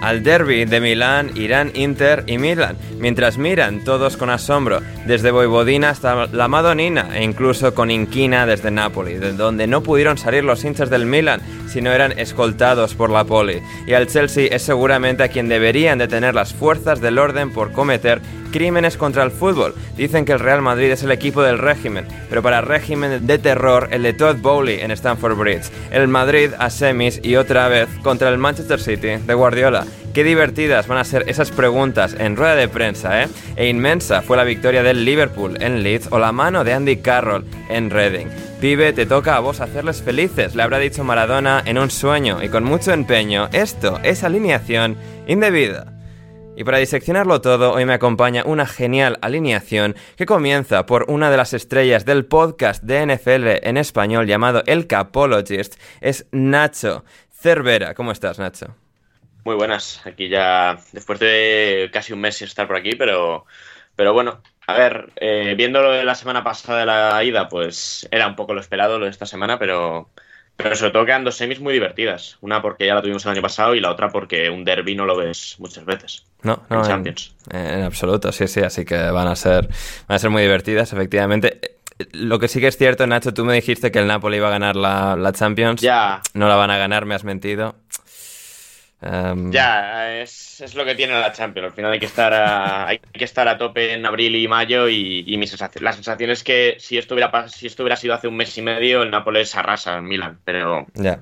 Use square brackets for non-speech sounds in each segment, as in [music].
Al derby de Milán irán Inter y Milan, mientras miran todos con asombro, desde Voivodina hasta la Madonina e incluso con Inquina desde Nápoli, de donde no pudieron salir los hinchas del Milan si no eran escoltados por la poli. Y al Chelsea es seguramente a quien deberían de tener las fuerzas del orden por cometer crímenes contra el fútbol. Dicen que el Real Madrid es el equipo del régimen, pero para régimen de terror el de Todd Bowley en Stamford Bridge. El Madrid a semis y otra vez contra el Manchester City de Guardiola. Qué divertidas van a ser esas preguntas en rueda de prensa, ¿eh? E inmensa fue la victoria del Liverpool en Leeds o la mano de Andy Carroll en Reading. Pibe, te toca a vos hacerles felices, le habrá dicho Maradona en un sueño y con mucho empeño. Esto es alineación indebida. Y para diseccionarlo todo, hoy me acompaña una genial alineación que comienza por una de las estrellas del podcast de NFL en español llamado El Capologist, es Nacho Cervera. ¿Cómo estás, Nacho? Muy buenas, aquí ya después de casi un mes sin estar por aquí, pero, pero bueno, a ver, eh, viendo lo de la semana pasada de la ida, pues era un poco lo esperado lo de esta semana, pero, pero sobre todo quedan dos semis muy divertidas. Una porque ya la tuvimos el año pasado y la otra porque un derby no lo ves muchas veces. No, no, en Champions. En, en, absoluto, sí, sí, así que van a ser, van a ser muy divertidas, efectivamente. Lo que sí que es cierto, Nacho, tú me dijiste que el Napoli iba a ganar la, la Champions. Ya. No la van a ganar, me has mentido. Um... Ya, es, es, lo que tiene la Champions. Al final hay que estar a, [laughs] hay que estar a tope en abril y mayo y, y mi sensación, la sensación es que si esto, hubiera, si esto hubiera sido hace un mes y medio, el Nápoles arrasa en Milan, pero ya.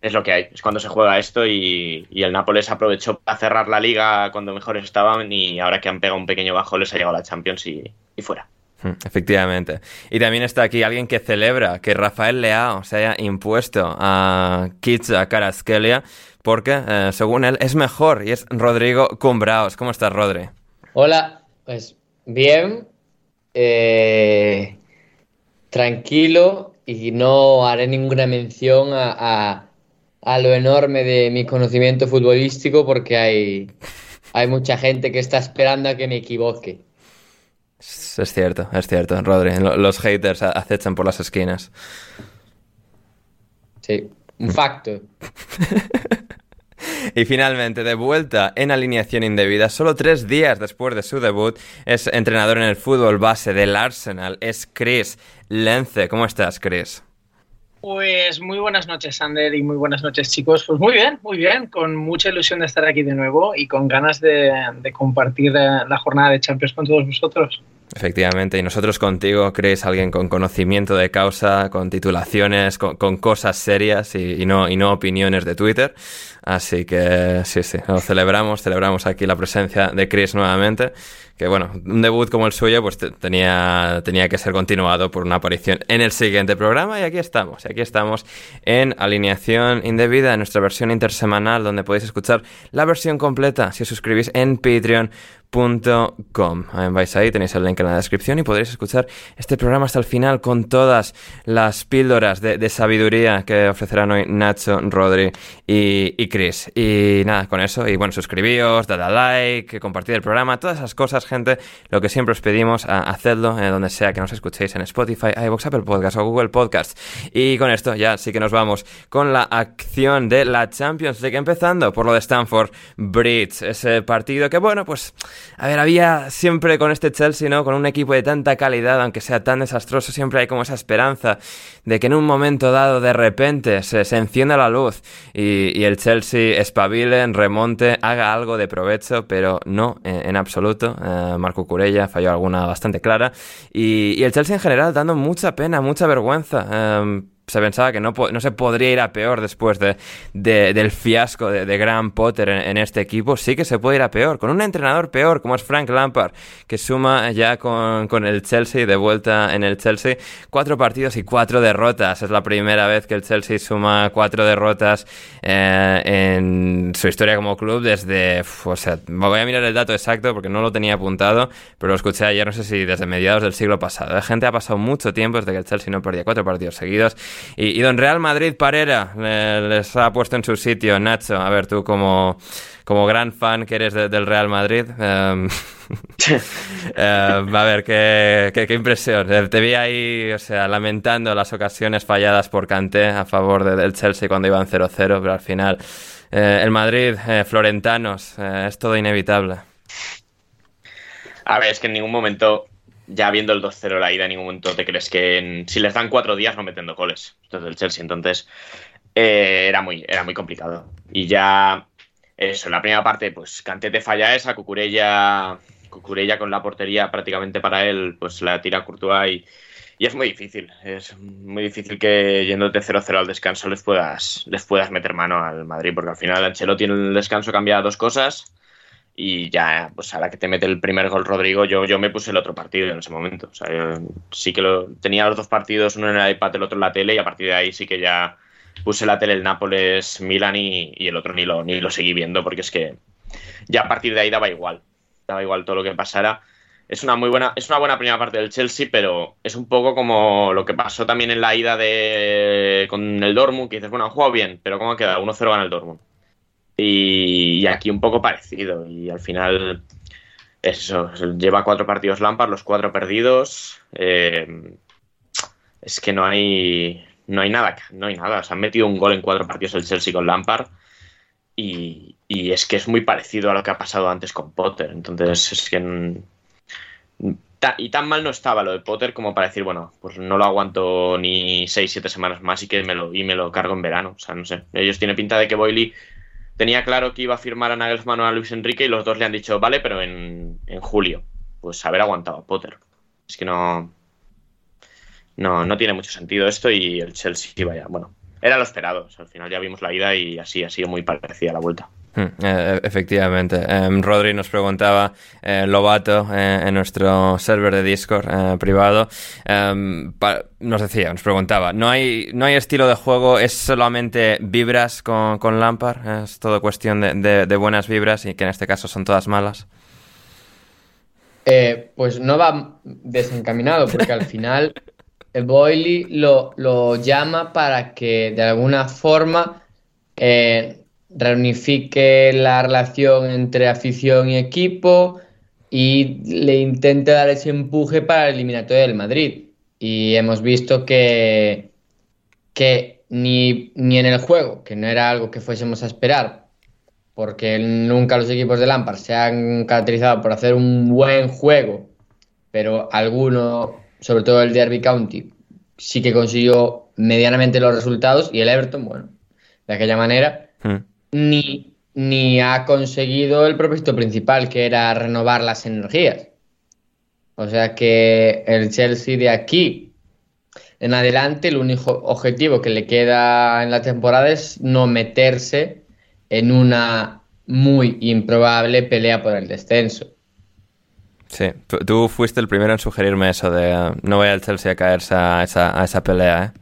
es lo que hay. Es cuando se juega esto y, y, el Nápoles aprovechó para cerrar la liga cuando mejores estaban y ahora que han pegado un pequeño bajo les ha llegado la Champions y, y fuera. Hmm, Efectivamente. Y también está aquí alguien que celebra que Rafael Leao se haya impuesto a Kitsa Karaskelia porque, eh, según él, es mejor y es Rodrigo Cumbraos. ¿Cómo estás, Rodri? Hola, pues bien, eh, tranquilo y no haré ninguna mención a, a, a, lo enorme de mi conocimiento futbolístico porque hay, hay mucha gente que está esperando a que me equivoque. Es cierto, es cierto, Rodri. Los haters acechan por las esquinas. Sí, un facto. [laughs] Y finalmente, de vuelta en alineación indebida, solo tres días después de su debut, es entrenador en el fútbol base del Arsenal, es Chris Lence. ¿Cómo estás, Chris? Pues muy buenas noches, Sander, y muy buenas noches, chicos. Pues muy bien, muy bien, con mucha ilusión de estar aquí de nuevo y con ganas de, de compartir la jornada de Champions con todos vosotros. Efectivamente, y nosotros contigo, Chris, alguien con conocimiento de causa, con titulaciones, con, cosas serias y, no, y no opiniones de Twitter. Así que sí, sí, lo celebramos, celebramos aquí la presencia de Chris nuevamente. Que bueno, un debut como el suyo, pues tenía, tenía que ser continuado por una aparición en el siguiente programa. Y aquí estamos, y aquí estamos en Alineación Indebida, en nuestra versión intersemanal, donde podéis escuchar la versión completa si os suscribís en Patreon Com. Vais ahí, tenéis el link en la descripción y podréis escuchar este programa hasta el final con todas las píldoras de, sabiduría que ofrecerán hoy Nacho, Rodri y, Chris. Y nada, con eso, y bueno, suscribíos, dad a like, compartid el programa, todas esas cosas, gente, lo que siempre os pedimos, a, hacedlo donde sea que nos escuchéis, en Spotify, iVoox, Apple Podcast o Google Podcast. Y con esto ya sí que nos vamos con la acción de la Champions League, empezando por lo de Stanford Bridge, ese partido que bueno, pues a ver, había siempre con este Chelsea, ¿no? Con un equipo de tanta calidad, aunque sea tan desastroso, siempre hay como esa esperanza de que en un momento dado, de repente, se, se encienda la luz y, el Chelsea espabile, remonte, haga algo de provecho, pero no en, absoluto. Eh, Marco Curella falló alguna bastante clara. Y, el Chelsea en general dando mucha pena, mucha vergüenza. Eh, se pensaba que no, no, se podría ir a peor después de, del fiasco de, de Graham Potter en, este equipo. Sí que se puede ir a peor, con un entrenador peor como es Frank Lampard, que suma ya con, con, el Chelsea, de vuelta en el Chelsea, cuatro partidos y cuatro derrotas. Es la primera vez que el Chelsea suma cuatro derrotas eh, en su historia como club desde... o sea, voy a mirar el dato exacto porque no lo tenía apuntado, pero lo escuché ayer, no sé si desde mediados del siglo pasado. La gente ha pasado mucho tiempo desde que el Chelsea no perdía cuatro partidos seguidos. Y, don Real Madrid Parera les ha puesto en su sitio, Nacho. A ver, tú como, como gran fan que eres del Real Madrid. Em, [laughs] em, a ver, ¿qué, qué, impresión. Eh, te vi ahí, o sea, lamentando las ocasiones falladas por Kanté a favor del Chelsea cuando iban 0-0, pero al final eh, el Madrid, eh, Florentanos, es todo inevitable. A ver, es que en ningún momento ya viendo el 2-0 la ida, en ningún momento te crees que si les dan cuatro días no meten goles. Entonces el Chelsea, entonces eh, era, muy, era muy complicado. Y ya, eso, en la primera parte, pues Cantete falla esa, Cucurella, Cucurella con la portería prácticamente para él, pues la tira Courtois y, y es muy difícil. Es muy difícil que yéndote 0-0 al descanso les puedas, les puedas meter mano al Madrid, porque al final Ancelotti en el descanso cambia dos cosas y ya, pues a la que te mete el primer gol Rodrigo, yo, yo me puse el otro partido en ese momento. O sea, sí que lo, tenía los dos partidos, uno en el iPad, el otro en la tele, y a partir de ahí sí que ya puse la tele el Nápoles Milan y, y el otro ni lo, ni lo seguí viendo, porque es que ya a partir de ahí daba igual. Daba igual todo lo que pasara. Es una muy buena, es una buena primera parte del Chelsea, pero es un poco como lo que pasó también en la ida de con el Dortmund, que dices, bueno, han jugado bien, pero ¿cómo ha quedado? 1-0 gana el Dortmund. Y, aquí un poco parecido. Y al final, eso, lleva cuatro partidos Lampard, los cuatro perdidos. Eh, es que no hay, no hay nada, no hay nada. Se han metido un gol en cuatro partidos el Chelsea con Lampard. Y, es que es muy parecido a lo que ha pasado antes con Potter. Entonces, es que. y tan mal no estaba lo de Potter como para decir, bueno, pues no lo aguanto ni seis, siete semanas más y que me lo, y me lo cargo en verano. O sea, no sé. Ellos tienen pinta de que Boyle tenía claro que iba a firmar a Nagelsmann o a Luis Enrique y los dos le han dicho, vale, pero en, en julio. Pues haber aguantado a Potter. Es que no, no, no tiene mucho sentido esto y el Chelsea, vaya, bueno, era lo esperado. al final ya vimos la ida y así ha sido muy parecida la vuelta. Hmm, eh, efectivamente. Em, Rodri nos preguntaba, eh, eh, en nuestro server de Discord privado, em, nos decía, nos preguntaba, ¿no hay, ¿no hay estilo de juego? ¿Es solamente vibras con, con Lampard? ¿Es todo cuestión de, de, buenas vibras y que en este caso son todas malas? pues no va desencaminado, porque al final Boyle lo, lo llama para que de alguna forma reunifique la relación entre afición y equipo y le intente dar ese empuje para el eliminatorio del Madrid. Y hemos visto que, que ni, ni en el juego, que no era algo que fuésemos a esperar, porque nunca los equipos de Lampard se han caracterizado por hacer un buen juego, pero alguno, sobre todo el Derby County, sí que consiguió medianamente los resultados y el Everton, bueno, de aquella manera. Hmm ni, ni ha conseguido el propósito principal, que era renovar las energías. O sea que el Chelsea de aquí en adelante, el único objetivo que le queda en la temporada es no meterse en una muy improbable pelea por el descenso. Sí, tú, tú fuiste el primero en sugerirme eso de uh, no voy al Chelsea a caerse a esa, a esa pelea, ¿eh?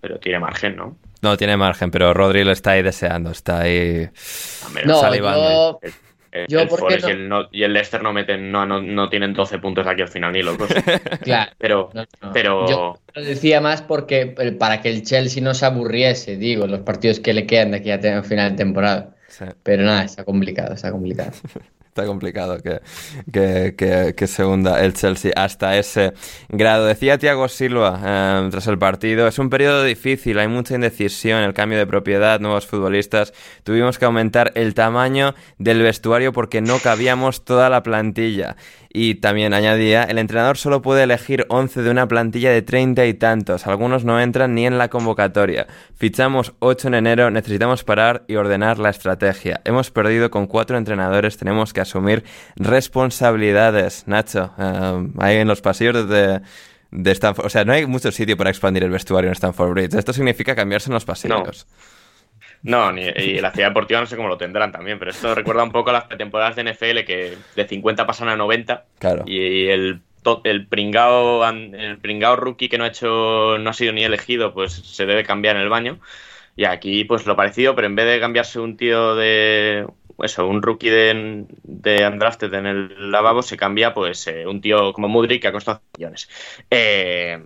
Pero tiene margen, ¿no? No tiene margen, pero Rodri lo está ahí deseando, está ahí No, salivando. yo, El, Yo, el ¿por qué Forest no? y, el, no- y el Leicester no meten, no, no, no tienen 12 puntos aquí al final ni locos. [laughs] claro, Pero, no, no. pero Yo lo decía más porque eh, para que el Chelsea no se aburriese, digo, los partidos que le quedan de aquí a final de temporada. Sí, Pero nada, está complicado, está complicado. [laughs] está complicado que, que, que- que se hunda el Chelsea hasta ese grado. Decía Thiago Silva eh, tras el partido, es un periodo difícil, hay mucha indecisión, el cambio de propiedad, nuevos futbolistas. Tuvimos que aumentar el tamaño del vestuario porque no cabíamos toda la plantilla. Y también añadía, el entrenador solo puede elegir 11 de una plantilla de 30 y tantos. Algunos no entran ni en la convocatoria. Fichamos 8 en enero, necesitamos parar y ordenar la estrategia. Hemos perdido con cuatro entrenadores, tenemos que asumir responsabilidades. Nacho, eh, ahí en los pasillos de, de Stanford. O sea, no hay mucho sitio para expandir el vestuario en Stanford Bridge. Esto significa cambiarse en los pasillos. No, ni, y la ciudad deportiva no sé cómo lo tendrán también, pero esto recuerda un poco a las pretemporadas de NFL que de 50 pasan a 90 Claro. y el, el pringao el pringao rookie que no ha hecho no ha sido ni elegido, pues se debe cambiar en el baño. Y aquí pues lo parecido, pero en vez de cambiarse un tío de eso, un rookie de, de undrafted en el lavabo, se cambia pues eh, un tío como Mudrik que ha costado millones. Eh,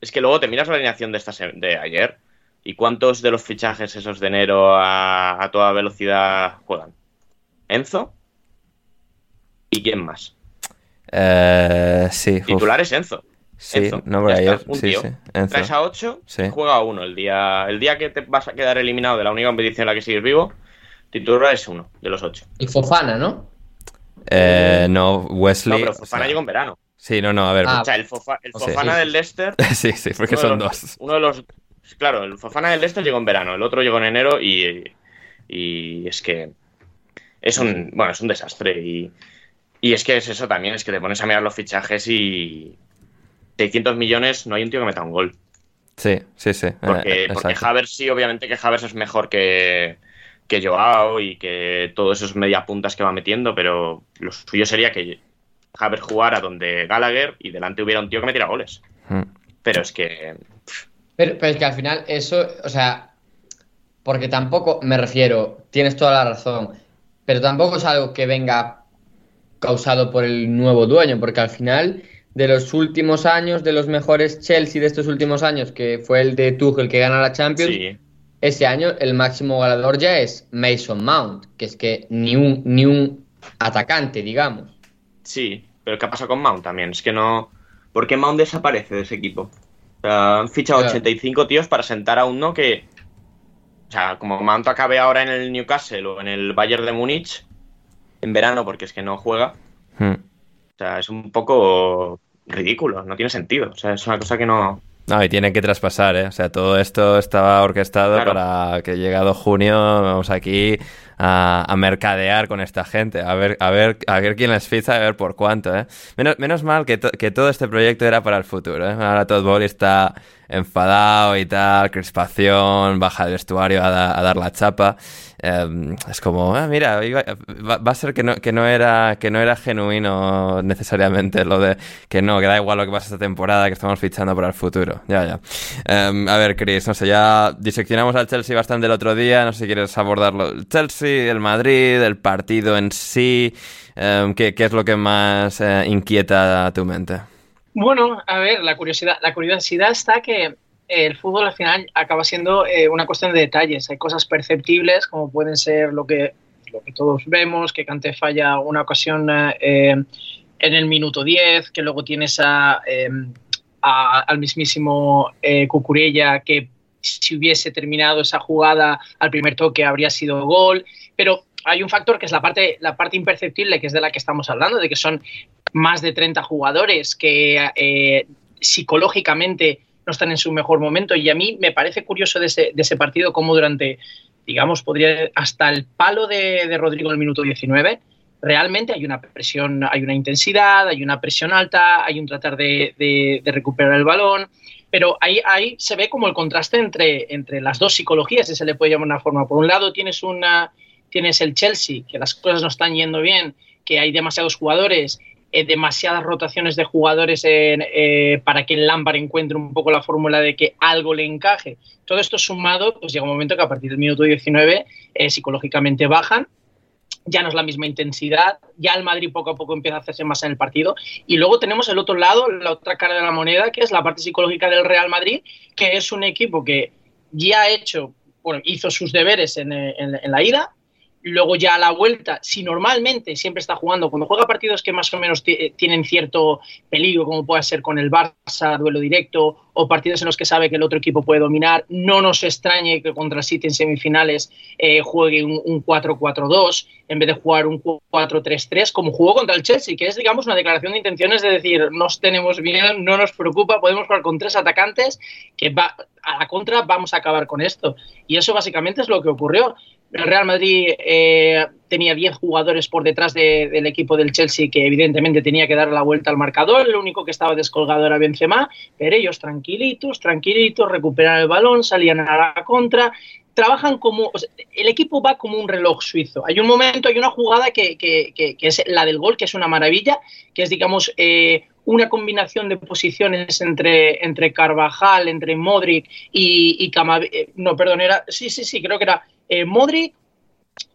es que luego te miras la alineación de, esta de ayer y cuántos de los fichajes esos de enero a, a toda velocidad juegan. Enzo y quién más. Eh, sí, uf. Titular es Enzo. Sí, Enzo, no, pero ayer. un Sí, tío. sí. Enzo. Traes a 8, Sí. juega uno. El día, el día que te vas a quedar eliminado de la única competición en la que sigues vivo, titular es uno de los 8. Y Fofana, ¿no? Eh, no, Wesley. No, pero o Fofana sea, llegó en verano. Sí, no, no, a ver. Ah, O sea, el, Fofa- Fofana sí, del Leicester. [laughs] sí, sí, porque son los- dos. Uno de los. Claro, el Fofana del Leicester llegó en verano, el otro llegó en enero y, y es que. Es un. Bueno, es un desastre. Y, y es que es eso también, es que te pones a mirar los fichajes y. 600 millones, no hay un tío que meta un gol. Sí, sí, sí. eh, Porque, porque exacto. Havers sí, obviamente que Havers es mejor que, que Joao y que todos esos mediapuntas que va metiendo, pero lo suyo sería que Havers jugara donde Gallagher y delante hubiera un tío que metiera goles. Mm. Pero es que Pero, pero es que al final eso, o sea, porque tampoco, me refiero, tienes toda la razón, pero tampoco es algo que venga causado por el nuevo dueño, porque al final de los últimos años, de los mejores Chelsea de estos últimos años, que fue el de Tuchel que gana la Champions, sí, ese año el máximo ganador ya es Mason Mount, que es que ni un, ni un atacante, digamos. sí. Pero ¿qué pasa con Mount también? Es que no... ¿Por qué Mount desaparece de ese equipo? O sea, han fichado Claro. 85 tíos para sentar a uno que... O sea, como Mount acabe ahora en el Newcastle o en el Bayern de Múnich, en verano, porque es que no juega, Mm. O sea, es un poco ridículo, no tiene sentido. O sea, es una cosa que no. No, y tienen que traspasar, ¿eh? O sea, todo esto estaba orquestado Claro. para que llegado junio vamos aquí a, a mercadear con esta gente, a ver, a ver, a ver quién les ficha, a ver por cuánto, ¿eh? Menos, menos mal que, to- que todo este proyecto era para el futuro, ¿eh? Ahora Todd Bowley está enfadado y tal, crispación, baja del vestuario a, da- a dar la chapa. Eh, es como, ah, mira, va, va a ser que no, que no era que no era genuino necesariamente lo de que no, que da igual lo que pasa esta temporada, que estamos fichando para el futuro. Ya, ya. Eh, a ver, Chris, no sé, ya diseccionamos al Chelsea bastante el otro día, no sé si quieres abordarlo. El Chelsea, el Madrid, el partido en sí, eh, ¿qué, qué es lo que más eh, inquieta tu mente? Bueno, a ver, la curiosidad, la curiosidad está que eh, el fútbol al final acaba siendo eh, una cuestión de detalles. Hay cosas perceptibles, como pueden ser lo que, lo que todos vemos, que Cante falla una ocasión eh, en el minuto 10, que luego tienes a, eh, al mismísimo eh, Cucurella, que si hubiese terminado esa jugada al primer toque habría sido gol. Pero hay un factor que es la parte, la parte imperceptible, que es de la que estamos hablando, de que son más de 30 jugadores que eh, psicológicamente no están en su mejor momento. Y a mí me parece curioso de ese, partido cómo durante, digamos, podría hasta el palo de, de Rodrigo en el minuto 19, realmente hay una presión, hay una intensidad, hay una presión alta, hay un tratar de, de, de recuperar el balón, pero ahí, ahí se ve como el contraste entre, entre las dos psicologías, si se le puede llamar una forma. Por un lado tienes, una, tienes el Chelsea, que las cosas no están yendo bien, que hay demasiados jugadores, eh, demasiadas rotaciones de jugadores eh, para que el Lampard encuentre un poco la fórmula de que algo le encaje. Todo esto sumado, pues llega un momento que a partir del minuto 19 eh, psicológicamente bajan ya no es la misma intensidad, ya el Madrid poco a poco empieza a hacerse más en el partido. Y luego tenemos el otro lado, la otra cara de la moneda, que es la parte psicológica del Real Madrid, que es un equipo que ya ha hecho, bueno, hizo sus deberes en la ida, Luego ya a la vuelta, si normalmente siempre está jugando, cuando juega partidos que más o menos tienen cierto peligro, como puede ser con el Barça, duelo directo, o partidos en los que sabe que el otro equipo puede dominar, no nos extrañe que contra City en semifinales eh, juegue un 4-4-2 en vez de jugar un 4-3-3, como jugó contra el Chelsea, que es, digamos, una declaración de intenciones de decir, nos tenemos bien, no nos preocupa, podemos jugar con tres atacantes, que va, a la contra vamos a acabar con esto. Y eso básicamente es lo que ocurrió. El Real Madrid eh, tenía 10 jugadores por detrás de, del equipo del Chelsea que evidentemente tenía que dar la vuelta al marcador. El único que estaba descolgado era Benzema, pero ellos tranquilitos, tranquilitos, recuperan el balón, salían a la contra. Trabajan como. El equipo va como un reloj suizo. Hay un momento, hay una jugada que, que, que, es la del gol, que es una maravilla, que es, digamos, eh, una combinación de posiciones entre, entre Carvajal, entre Modric y, y Camavinga. No, perdón, era. Sí, sí, sí, creo que era eh, Modric,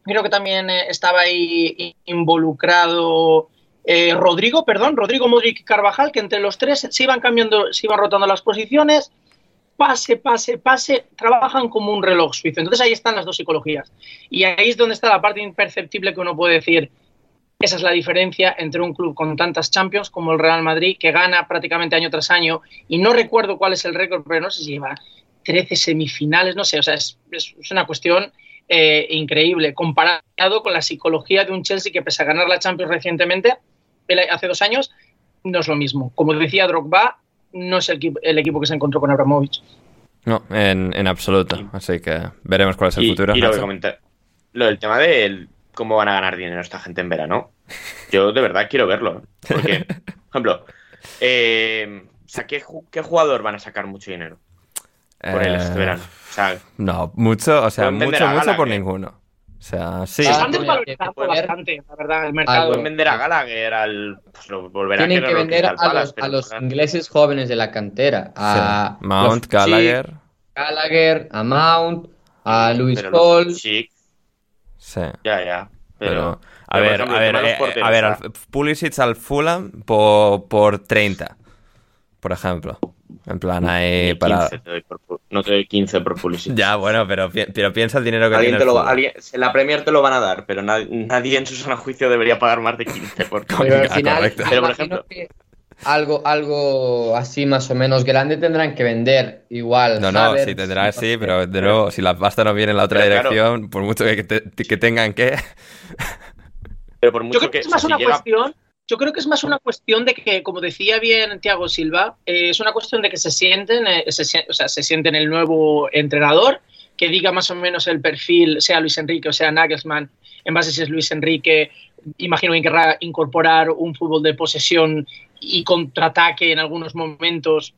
creo que también eh, estaba ahí involucrado eh, Rodrigo, perdón, Rodrigo Modric Carvajal, que entre los tres se iban cambiando, se iban rotando las posiciones, pase, pase, pase, trabajan como un reloj suizo. Entonces ahí están las dos psicologías. Y ahí es donde está la parte imperceptible que uno puede decir, esa es la diferencia entre un club con tantas Champions como el Real Madrid, que gana prácticamente año tras año, y no recuerdo cuál es el récord, pero no sé si lleva 13 semifinales, no sé, o sea, es una cuestión eh, increíble, comparado con la psicología de un Chelsea que pese a ganar la Champions recientemente, hace dos años, no es lo mismo. Como decía Drogba, no es el, el equipo que se encontró con Abramovich. No, en, en absoluto. Así que veremos cuál es el y, futuro. Y lo, comenté, lo del tema de cómo van a ganar dinero esta gente en verano, yo de verdad quiero verlo. Porque, [laughs] por ejemplo, eh, o sea, ¿qué, ¿qué jugador van a sacar mucho dinero? Por él este verano. O sea, no, mucho, o sea, mucho, mucho por ninguno. O sea, sí. Desvalorizando bastante, la verdad, el mercado. Pueden vender a Gallagher, al. Pues lo Tienen a que vender a los, a los ingleses jóvenes de la cantera. A sí. Mount, Gallagher. Gallagher, a Mount, a Luis Paul. Sí. Sí. Ya, ya. Pero, pero a, ver, ejemplo, a ver, eh, a ver, al, Pulisic al Fulham por, por 30, por ejemplo. En plan, ahí para. Te doy por, no te doy 15 por Pulisic. [laughs] Ya, bueno, pero, pero piensa el dinero que alguien tiene. Te lo, alguien, en la Premier te lo van a dar, pero nadie, nadie en su sano juicio debería pagar más de 15 por [laughs] Pero al final, pero, por ejemplo. Algo, algo así más o menos grande tendrán que vender igual. No, no, Havertz, sí tendrá, sí, pero de nuevo, si la pasta no viene en la otra pero dirección, claro. por mucho que, te, que tengan que. Pero por mucho Yo creo que, que es más si una llega... cuestión yo creo que es más una cuestión de que, como decía bien Thiago Silva, eh, es una cuestión de que se sienten, eh, se, o sea, se sienten el nuevo entrenador, que diga más o menos el perfil, sea Luis Enrique o sea Nagelsmann, en base a si es Luis Enrique, imagino que querrá incorporar un fútbol de posesión y contraataque en algunos momentos,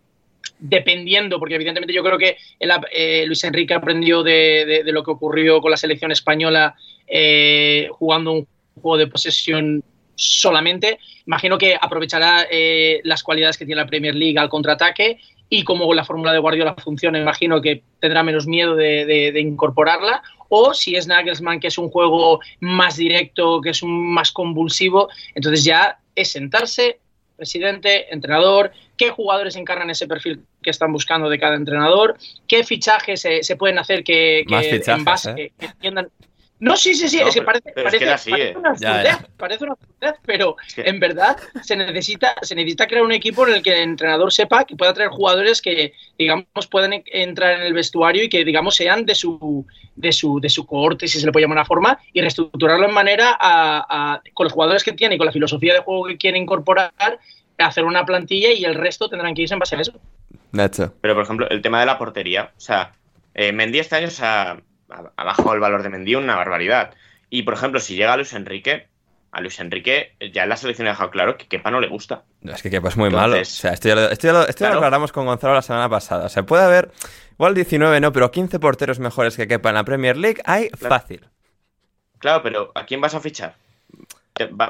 dependiendo, porque evidentemente yo creo que el, eh, Luis Enrique aprendió de, de, de, lo que ocurrió con la selección española eh, jugando un juego de posesión solamente. Imagino que aprovechará eh, las cualidades que tiene la Premier League al contraataque y como la fórmula de Guardiola funciona, imagino que tendrá menos miedo de, de, de, incorporarla. O si es Nagelsmann, que es un juego más directo, que es un más convulsivo, entonces ya es sentarse, presidente, entrenador, qué jugadores encarnan ese perfil que están buscando de cada entrenador, qué fichajes se, se pueden hacer que, que fichajes, en base ¿eh? que entiendan no, sí, sí, sí, No, es que pero- parece, es parece, que así, parece eh. una Ya, parece una absurdez, pero que- en verdad se necesita, se necesita crear un equipo en el que el entrenador sepa que pueda traer jugadores que, digamos, puedan en- entrar en el vestuario y que, digamos, sean de su, de su, de su cohorte, si se le puede llamar una forma, y reestructurarlo en manera a, a- con los jugadores que tiene y con la filosofía de juego que quiere incorporar, hacer una plantilla y el resto tendrán que irse en base a eso. Nacho. Pero, por ejemplo, el tema de la portería. O sea, eh, Mendy este año se ha, ha- bajado el valor de Mendy una barbaridad. Y, por ejemplo, si llega Luis Enrique, a Luis Enrique ya en la selección ha dejado claro que Kepa no le gusta. Es que Kepa es muy Entonces- malo. O sea, esto ya lo, esto ya lo- esto ya lo Claro. aclaramos con Gonzalo la semana pasada. O sea, puede haber, igual 19 no, pero 15 porteros mejores que Kepa en la Premier League hay Claro. fácil. Claro, pero ¿a quién vas a fichar?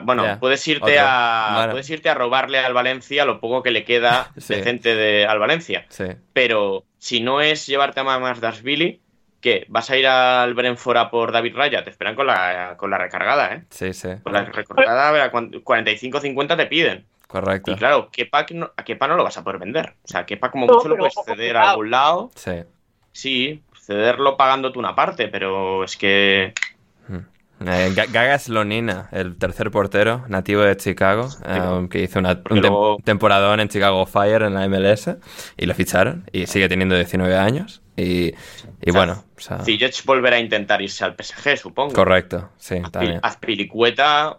Bueno, puedes irte a Bueno. puedes irte a robarle al Valencia lo poco que le queda [laughs] Sí. decente de, al Valencia. Sí. Pero si no es llevarte a Mamas Dashvili, ¿qué? ¿Vas a ir al Brentford a por David Raya? Te esperan con la, con la recargada, ¿eh? Sí, sí. Con la recargada, a ver, a cuan- 45-50 te piden. Correcto. Y claro, Kepa no, a Kepa no lo vas a poder vender. O sea, Kepa como No, mucho lo puedes ceder a algún lado. Sí. Sí, cederlo pagando tú una parte, pero es que... Eh, Ga- Gaga Slonina, el tercer portero nativo de Chicago, eh, que hizo una, un luego- temporadón en Chicago Fire en la MLS y lo ficharon y sigue teniendo 19 años. Y, y O sea, bueno, o sea, Ziyech volverá a intentar irse al PSG, supongo. correcto, sí, Azpil- también. Azpilicueta.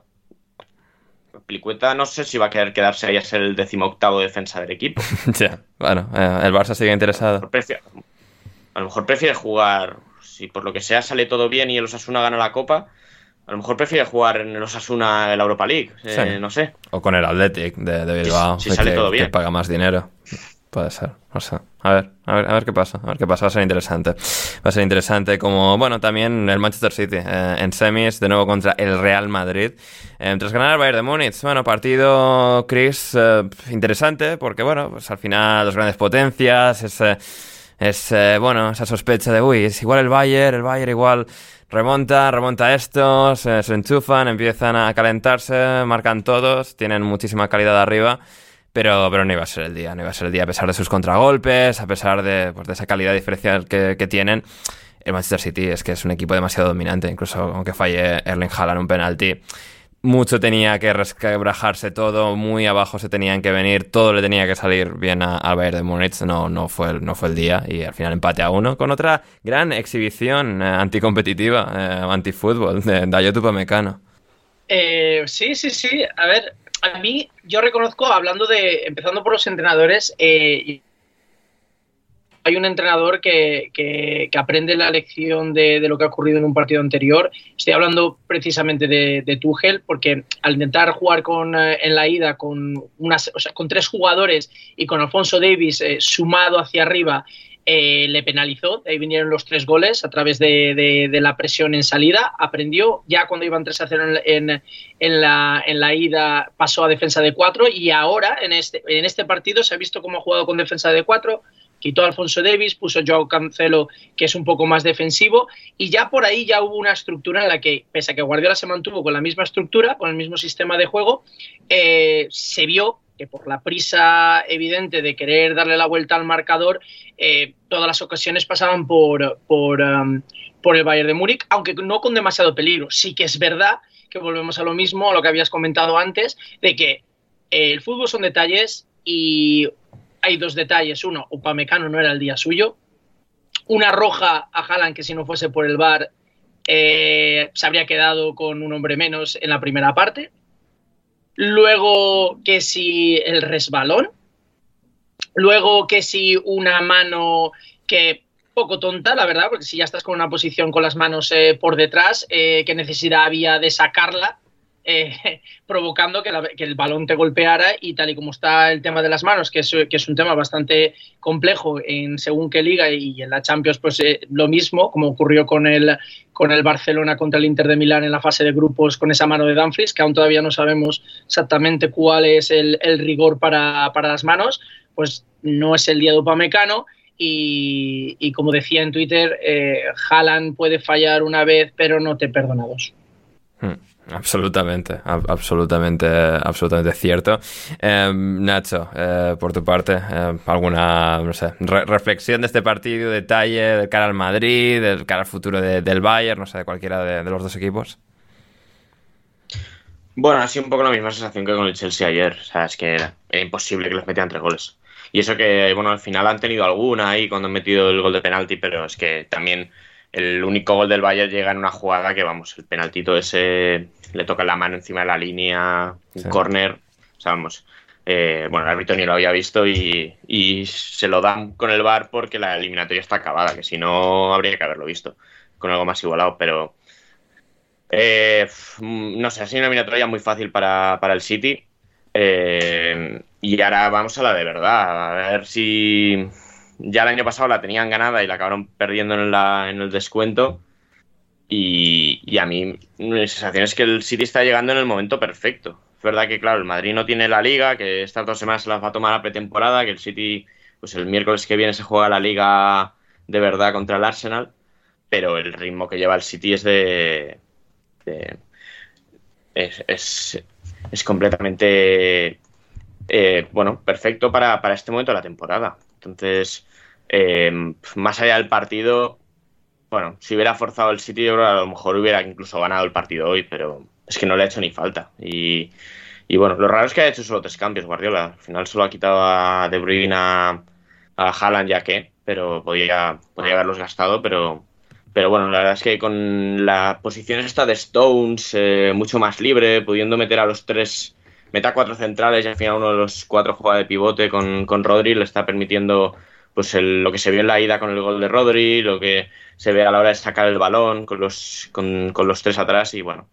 Azpilicueta no sé si va a querer quedarse ahí a ser el decimoctavo defensa del equipo. [laughs] Ya, bueno, eh, el Barça sigue interesado. A lo mejor prefiere jugar, si por lo que sea sale todo bien y el Osasuna gana la Copa, a lo mejor prefiere jugar en el Osasuna en la Europa League, eh, no sé. O con el Athletic de, de Bilbao, si sale que, todo bien. que paga más dinero. Puede ser, no sé. A ver, a ver, a ver qué pasa. A ver qué pasa, va a ser interesante. Va a ser interesante como, bueno, también el Manchester City eh, en semis, de nuevo contra el Real Madrid. Eh, tras ganar el Bayern de Múnich, bueno, partido, Chris, eh, interesante, porque, bueno, pues al final dos grandes potencias, es, es eh, bueno, esa sospecha de, uy, es igual el Bayern, el Bayern igual remonta, remonta esto, se, se enchufan, empiezan a calentarse, marcan todos, tienen muchísima calidad arriba. Pero, pero no iba a ser el día, no iba a ser el día a pesar de sus contragolpes, a pesar de, pues, de esa calidad diferencial que, que tienen. El Manchester City es que es un equipo demasiado dominante, incluso aunque falle Erling Haaland un penalti. Mucho tenía que resquebrajarse todo, muy abajo se tenían que venir, todo le tenía que salir bien al Bayern de Múnich, no, no, fue el, no fue el día y al final empate a uno con otra gran exhibición eh, anticompetitiva, eh, antifútbol de Dayotu Pamecano. Eh, sí, sí, sí. A ver, a mí yo reconozco, hablando de, empezando por los entrenadores, eh, hay un entrenador que, que- aprende la lección de, lo que ha ocurrido en un partido anterior. Estoy hablando precisamente de, de Tuchel, porque al intentar jugar con, eh, en la ida con, unas, o sea, con tres jugadores y con Alfonso Davis eh, sumado hacia arriba, eh, le penalizó. De ahí vinieron los tres goles a través de, la presión en salida. Aprendió ya cuando iban 3 a 0 en, en- en la, en la ida, pasó a defensa de 4 y ahora en este, en este partido se ha visto cómo ha jugado con defensa de 4. Quitó Alfonso Davis, puso Joao Cancelo, que es un poco más defensivo, y ya por ahí ya hubo una estructura en la que, pese a que Guardiola se mantuvo con la misma estructura, con el mismo sistema de juego, eh, se vio que por la prisa evidente de querer darle la vuelta al marcador, eh, todas las ocasiones pasaban por, por, um, por el Bayern de Múnich, aunque no con demasiado peligro. Sí que es verdad que volvemos a lo mismo, a lo que habías comentado antes, de que eh, el fútbol son detalles y hay dos detalles. Uno, Upamecano no era el día suyo. Una roja a Haaland que si no fuese por el VAR eh, se habría quedado con un hombre menos en la primera parte. Luego que si el resbalón. Luego que si una mano que poco tonta, la verdad, porque si ya estás con una posición con las manos eh, por detrás, eh, qué necesidad había de sacarla, eh, [laughs] provocando que, el balón te golpeara y tal y como está el tema de las manos, que es, un tema bastante complejo en según qué liga y en la Champions, pues eh, lo mismo, como ocurrió con el, con el Barcelona contra el Inter de Milán en la fase de grupos con esa mano de Dumfries, que aún todavía no sabemos exactamente cuál es el, rigor para, para las manos, pues no es el día de Upamecano y, y como decía en Twitter, eh, Haaland puede fallar una vez, pero no te perdona dos. Hmm, Absolutamente, ab- absolutamente, absolutamente cierto. Eh, Nacho, eh, por tu parte, eh, alguna, no sé, re- reflexión de este partido, detalle del cara al Madrid, del cara al futuro de- del Bayern, no sé, de cualquiera de, los dos equipos. Bueno, ha sido un poco la misma sensación que con el Chelsea ayer. O sea, es que era, imposible que los metieran tres goles. Y eso que, bueno, al final han tenido alguna ahí cuando han metido el gol de penalti, pero es que también el único gol del Bayern llega en una jugada que, vamos, el penaltito ese le toca la mano encima de la línea, un Sí. córner, o sea, vamos. eh, bueno, el árbitro ni lo había visto y, y se lo dan con el VAR porque la eliminatoria está acabada, que si no habría que haberlo visto con algo más igualado, pero Eh, no sé, ha sido una eliminatoria muy fácil para, el City. Eh, y ahora vamos a la de verdad. A ver si ya el año pasado la tenían ganada y la acabaron perdiendo en, la, el descuento. Y, a mí mi sensación es que el City está llegando en el momento perfecto. Es verdad que, claro, el Madrid no tiene la liga, que estas dos semanas se las va a tomar a pretemporada, que el City, pues el miércoles que viene se juega la liga de verdad contra el Arsenal, pero el ritmo que lleva el City es de... es, es, completamente, eh, bueno, perfecto para, para, este momento de la temporada. Entonces, eh, más allá del partido, bueno, si hubiera forzado el City, a lo mejor hubiera incluso ganado el partido hoy, pero es que no le ha hecho ni falta. Y, bueno, lo raro es que ha hecho solo tres cambios Guardiola. Al final solo ha quitado a De Bruyne, a, a Haaland ya que, pero podía, podía haberlos gastado, pero, pero bueno, la verdad es que con la posición esta de Stones eh, mucho más libre, pudiendo meter a los tres, meta cuatro centrales y al final uno de los cuatro juega de pivote con, con Rodri, le está permitiendo pues lo que se vio en la ida con el gol de Rodri, lo que se ve a la hora de sacar el balón con los, con, con los tres atrás y bueno,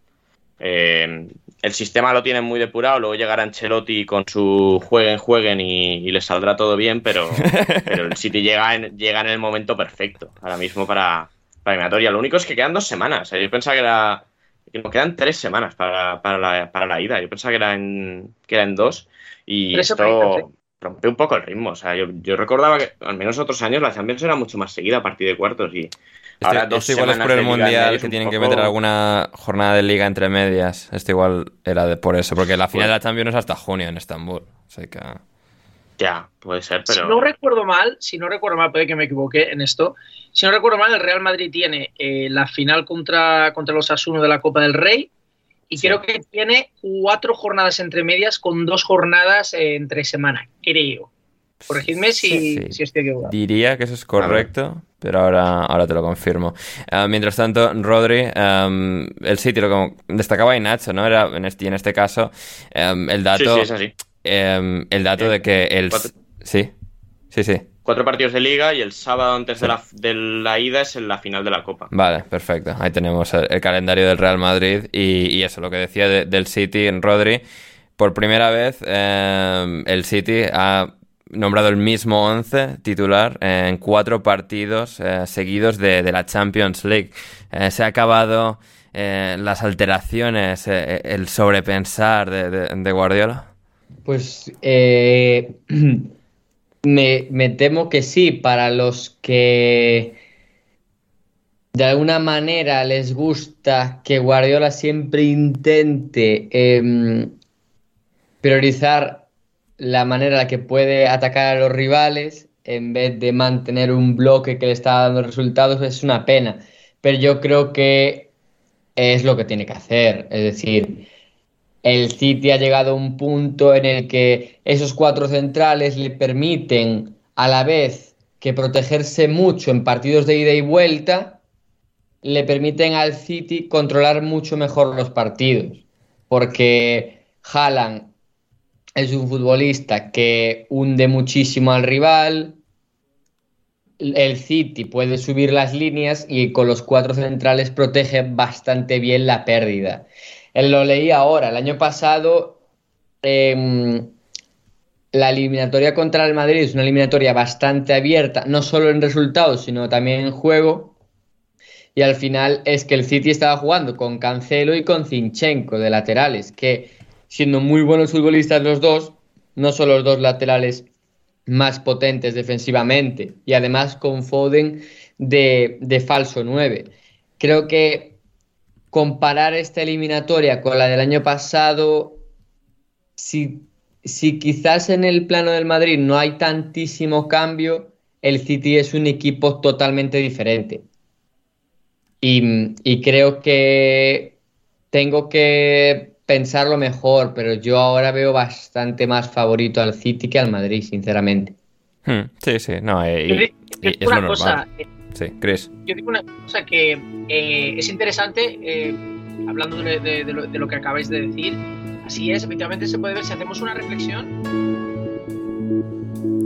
eh, el sistema lo tienen muy depurado, luego llegará Ancelotti con su jueguen, jueguen y, y les saldrá todo bien, pero, [laughs] pero el City llega en, llega en el momento perfecto ahora mismo para, para eliminatoria. Lo único es que quedan dos semanas. Yo pensaba que era que nos quedan tres semanas para, para, la, para la ida. Yo pensaba que era en, que era en dos y esto rompe un poco el ritmo. O sea, yo, yo recordaba que al menos otros años la Champions era mucho más seguida a partir de cuartos y Ahora esto igual es por el Mundial que tienen que meter alguna jornada de liga entre medias. Esto igual era de por eso, porque la final de la Champions es hasta junio en Estambul. que... Ya, puede ser, pero... Si no recuerdo mal, si no recuerdo mal, puede que me equivoque en esto, si no recuerdo mal, el Real Madrid tiene eh, la final contra, contra los Asuno de la Copa del Rey y creo que tiene cuatro jornadas entre medias con dos jornadas entre semana, creo. Corregidme si, si estoy equivocado. Diría que eso es correcto, pero ahora, ahora te lo confirmo. Ah, mientras tanto, Rodri, el sitio, como destacaba Nacho, ¿no? Era, en este, en este caso, el dato... el dato de que el... Sí, sí, sí. Cuatro partidos de liga y el sábado antes de, la, de, la, ida es en la final de la Copa. Vale, perfecto. Ahí tenemos el, calendario del Real Madrid y, eso, lo que decía del City en Rodri. Por primera vez, el City ha nombrado el mismo 11 titular en cuatro partidos eh, seguidos de, la Champions League. Eh, se ha acabado eh, las alteraciones, el sobrepensar de, Guardiola. Pues [clears throat] me, me temo que sí, para los que de alguna manera les gusta que Guardiola siempre intente em, priorizar la manera en la que puede atacar a los rivales en vez de mantener un bloque que le está dando resultados es una pena. Pero yo creo que es lo que tiene que hacer. Es decir, el City ha llegado a un punto en el que esos cuatro centrales le permiten a la vez que protegerse mucho en partidos de ida y vuelta, le permiten al City controlar mucho mejor los partidos. Porque Haaland es un futbolista que hunde muchísimo al rival. El City puede subir las líneas y con los cuatro centrales protege bastante bien la pérdida. Lo leí ahora, el año pasado em, la eliminatoria contra el Madrid es una eliminatoria bastante abierta, no solo en resultados, sino también en juego. Y al final es que el City estaba jugando con Cancelo y con Zinchenko de laterales, que siendo muy buenos futbolistas los dos, no son los dos laterales más potentes defensivamente y además con Foden de, falso 9. Creo que comparar esta eliminatoria con la del año pasado, si, si quizás en el plano del Madrid no hay tantísimo cambio, el City es un equipo totalmente diferente. Y, y creo que tengo que pensarlo mejor, pero yo ahora veo bastante más favorito al City que al Madrid, sinceramente. Hmm, sí, sí, no, eh, es una cosa, eh, sí, Chris. Yo digo una cosa que eh, es interesante, hablando de, lo, que acabáis de decir, así es, efectivamente se puede ver si hacemos una reflexión.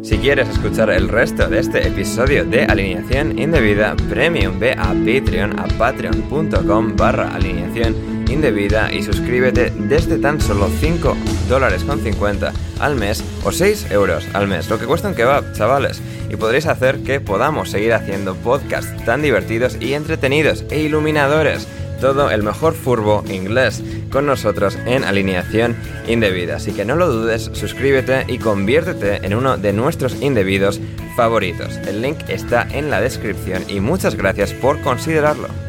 Si quieres escuchar el resto de este episodio de Alineación Indebida Premium, ve a Patreon a patreon.com barra alineación indebida y suscríbete desde tan solo 5 dólares con 50 al mes o 6 euros al mes, lo que cuesta un kebab, chavales. Y podréis hacer que podamos seguir haciendo podcasts tan divertidos y entretenidos e iluminadores todo el mejor furbo inglés con nosotros en alineación indebida. Así que no lo dudes, suscríbete y conviértete en uno de nuestros indebidos favoritos. El link está en la descripción y muchas gracias por considerarlo.